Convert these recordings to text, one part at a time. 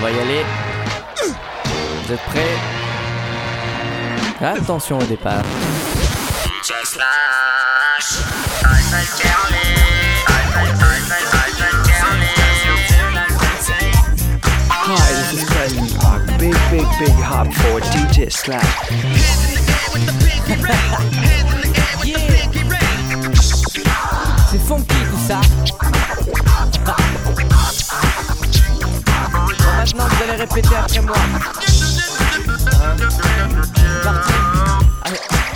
On va y aller. Vous êtes prêts Attention au départ. Hi, this is President Park. Big, big, big hop for DJ Slap. C'est funky tout ça. Maintenant vous allez répéter après moi. Hein? Parti. Allez.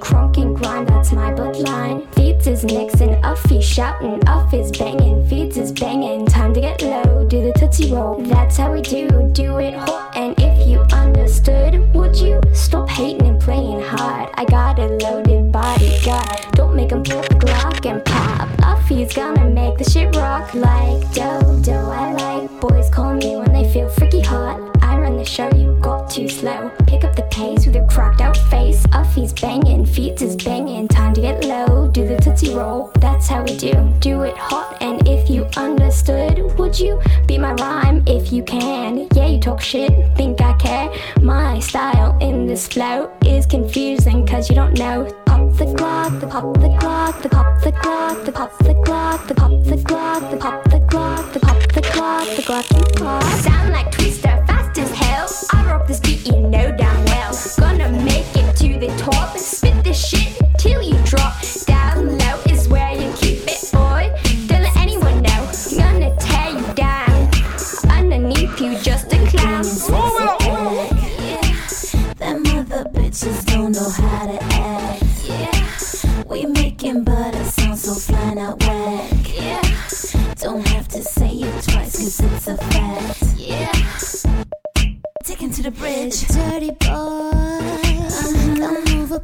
Crunk and grind, that's my bloodline. Feadz is mixing, Uffie shouting, Uff is banging, Feadz is banging. Time to get low, do the tootsie roll. That's how we do, do it hot. And if you understood, would you stop hating and playing hard? I got a loaded bodyguard. Don't make 'em pull the Glock and pop. Uffie's gonna make the shit rock like Dodo. I like boys call me when they feel freaky hot. Run the show, you got too slow. Pick up the pace with your cracked out face. Uffie's banging, feet is banging. Time to get low, do the tootsie roll. That's how we do, do it hot. And if you understood, would you be my rhyme if you can? Yeah, you talk shit, think I care. My style in this flow is confusing cause you don't know. Pop the clock, the pop the clock, the pop the clock, the pop the clock, the pop the clock, the pop the clock, the pop the clock, the clock, the clock. Sound like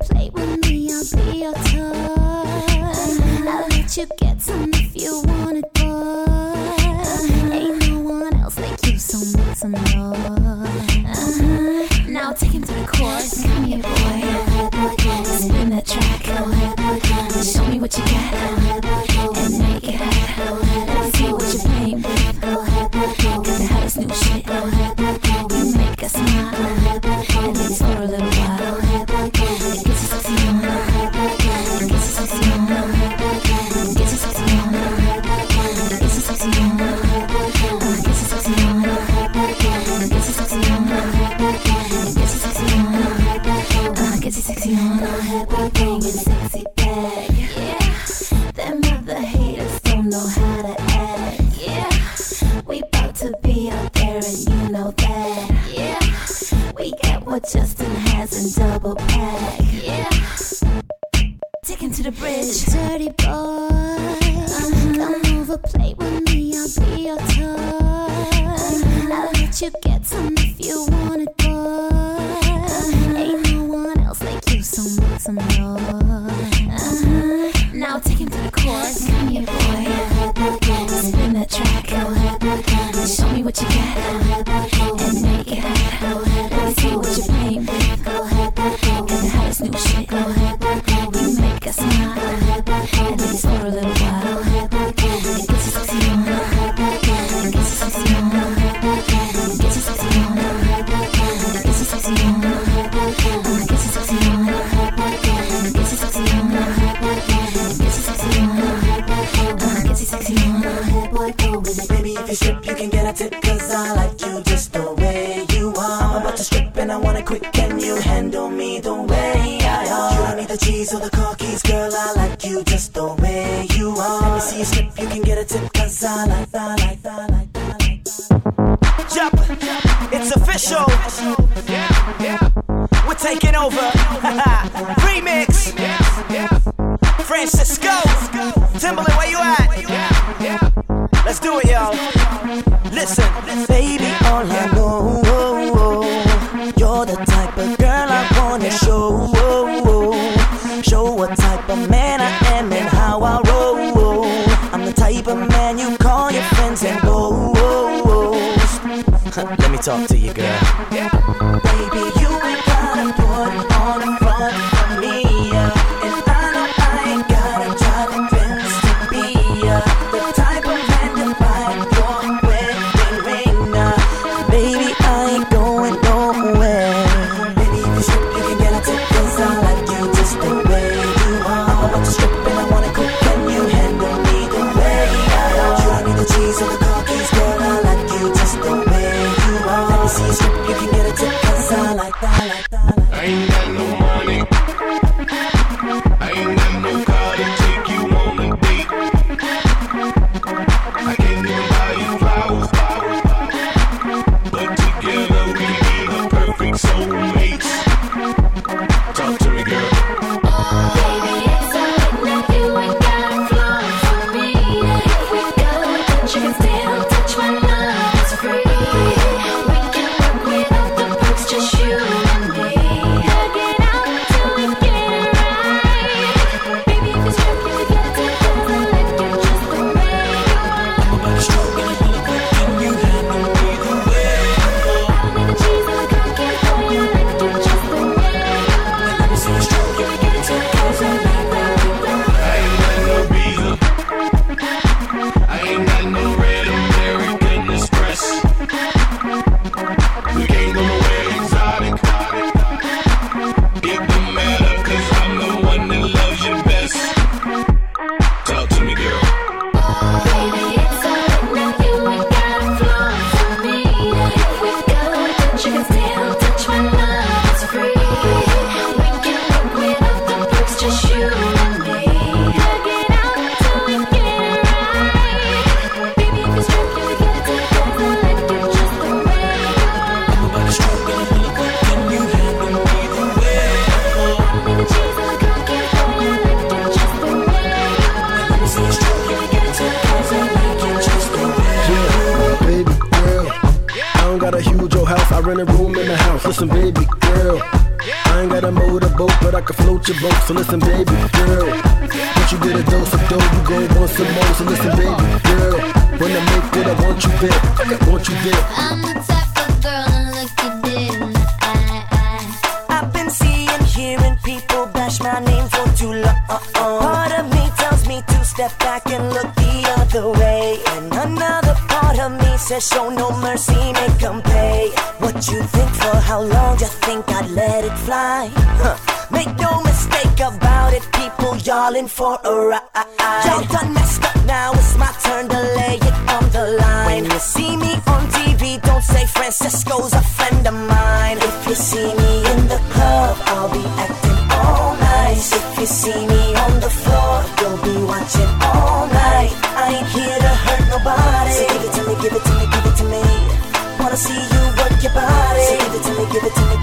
play with me, I'll be your toy. I'll let you get Sexy on. Bring it sexy back. taking over. Remix. So listen, baby girl, once you get a dose of dough, you go once some more. So listen, baby girl, when I make it, I want you there, I want you there. I'm the type of girl that look you dead in the eye. I've been seeing, hearing people bash my name for too long. Part of me tells me to step back and look the other way, and another part of me says show no mercy, make 'em pay. What you think for? How long you think I'd let it fly? darling, for a ride. Y'all done messed up now, it's my turn to lay it on the line. When you see me on TV, don't say Francisco's a friend of mine. If you see me in the club, I'll be acting all nice. If you see me on the floor, you'll be watching all night. I ain't here to hurt nobody. So give it to me, give it to me, give it to me. Wanna see you work your body. So give it to me, give it to me.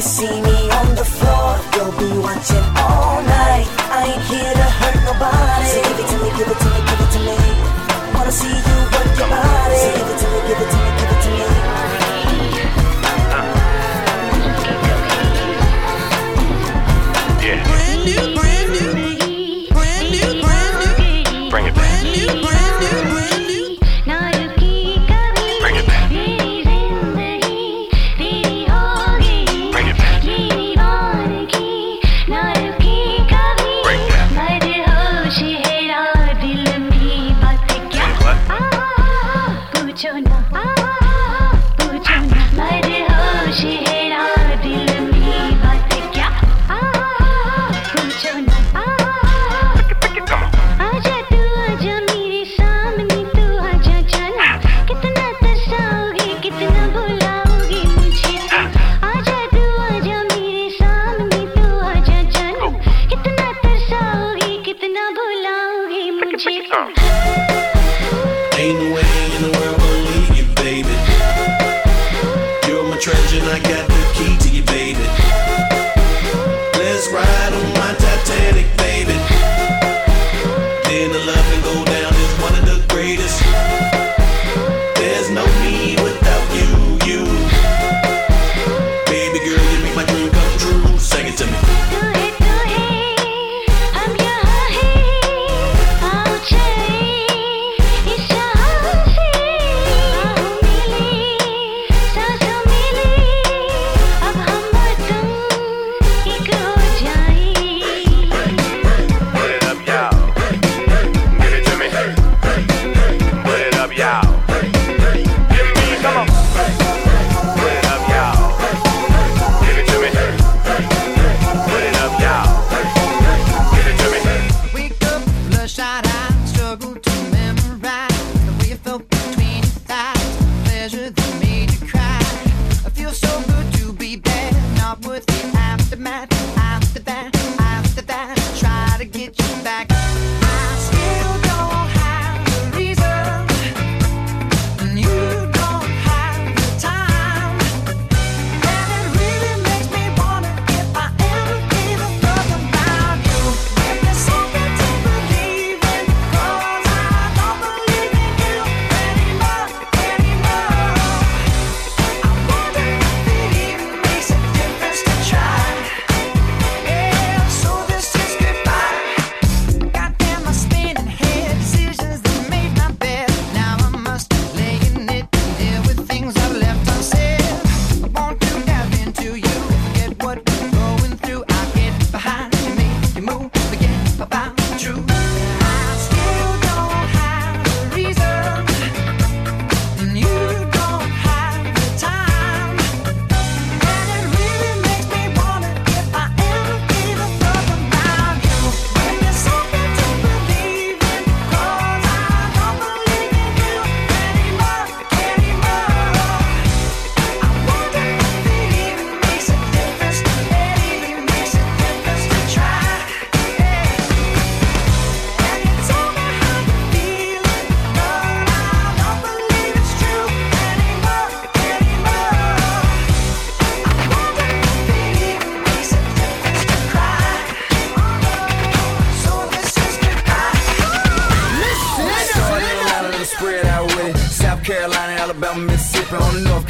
see me on the floor, you'll be watching. about me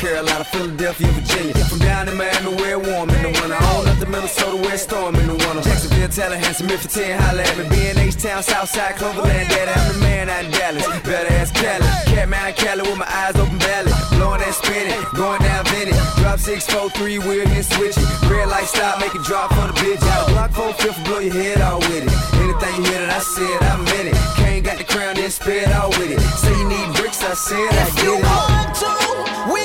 Carolina, Philadelphia, Virginia. From down in Miami, where warm in the winter. All up to Minnesota, where storm in the winter. Jacksonville, Tallahassee, Memphis, 10, holla at me. B&H Town, Southside, Cloverland, Daddy. I'm the man out in Dallas, better ask Cali. Catman, Cali, with my eyes open, belly Blowing and spinning, going down Vinny. Drop six, four, three, 4, 3, we're here switching. Red light stop, make it drop for the bitch. Out block four, fifth, blow your head off with it. Anything you hear that I said, I meant it. Can't got the crown, then spit out with it. Say you need bricks, I said I get it. If you want to, we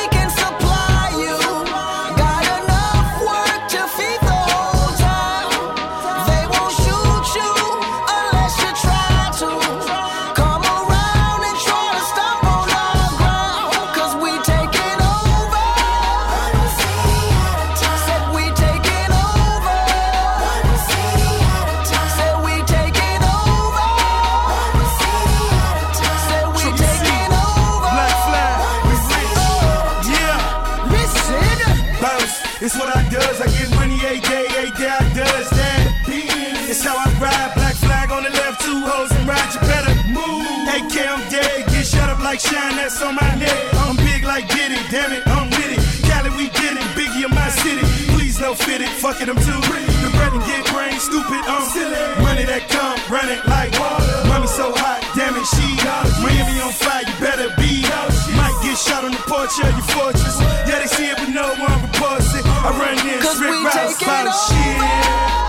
damn it, I'm with it. Cali, we did it. Biggie in my city. Please no fit it. Fuck it, I'm too rich. The bread and get brain, stupid, I'm silly. Money that come, run it like water. Mommy so hot, damn it, she. Miami on fire, you better be out. Might get shot on the porch of your fortress. Yeah, they see it, but no one reports it. I run this, Rick Ross, shit.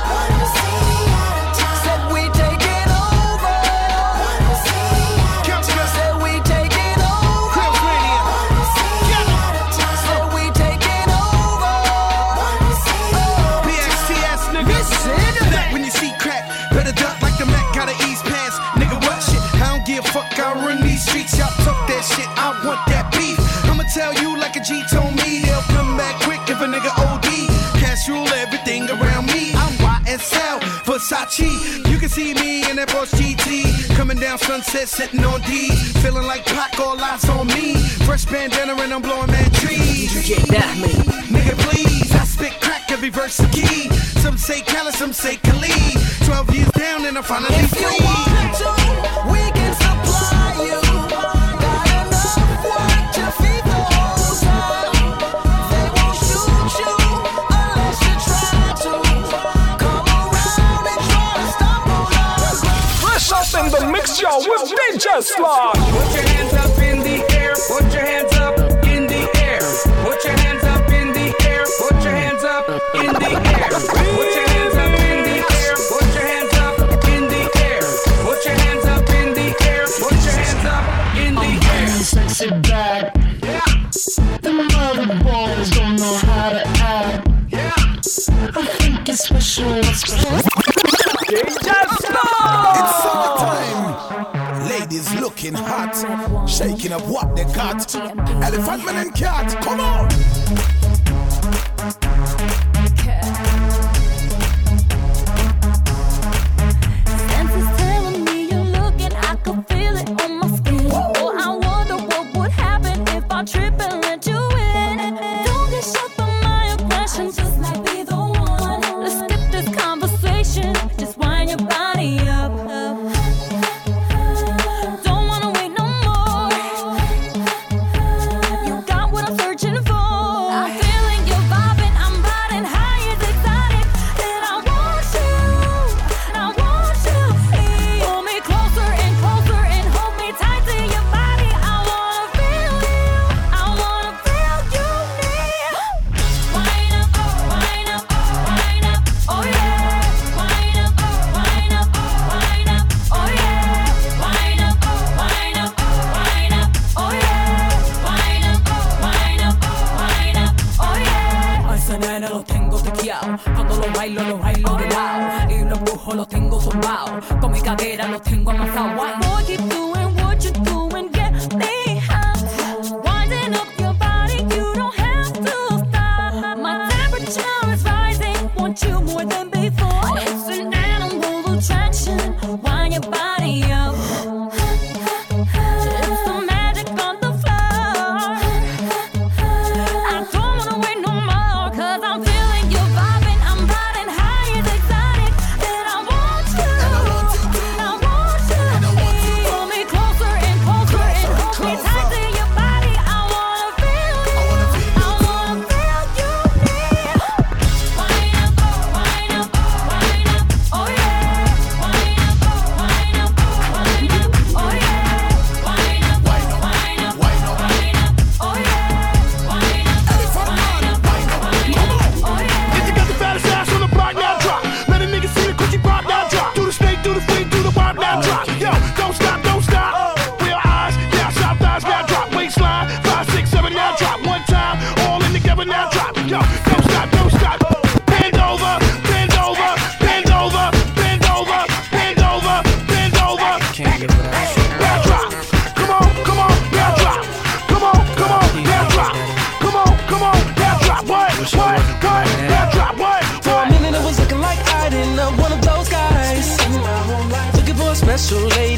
I run these streets, y'all took that shit, I want that beef. I'ma tell you like a G told me, he'll come back quick if a nigga OD. Cash rule everything around me. I'm YSL, Versace. You can see me in that Boss GT. Coming down sunset, sitting on D. Feeling like Pac, all eyes on me. Fresh bandana and I'm blowing man trees. You get that, me. Nigga, please, I spit crack every verse of key. Some say Cali, some say Khalid. 12 years down and I'm finally free. was Ninja Slide. I'm them car Cuando lo bailo, lo bailo de lado. Y los brujos los tengo zumbados. Con mi cadera los tengo amasados. Wow. Boy, keep doing what you're doing. too late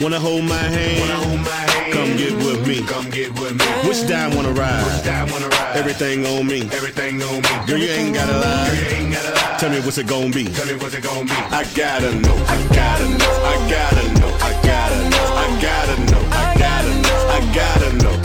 Wanna hold my hand? Come get with me. Come get with me. Which dime wanna ride? Which dime wanna ride? Everything on me. Everything on me. Girl, you ain't gotta lie. Girl, you ain't gotta lie. Tell me what's it gonna be? Tell me what's it gonna be? I gotta know. I gotta know. I gotta know. I gotta know. I gotta know. I gotta know. I gotta know.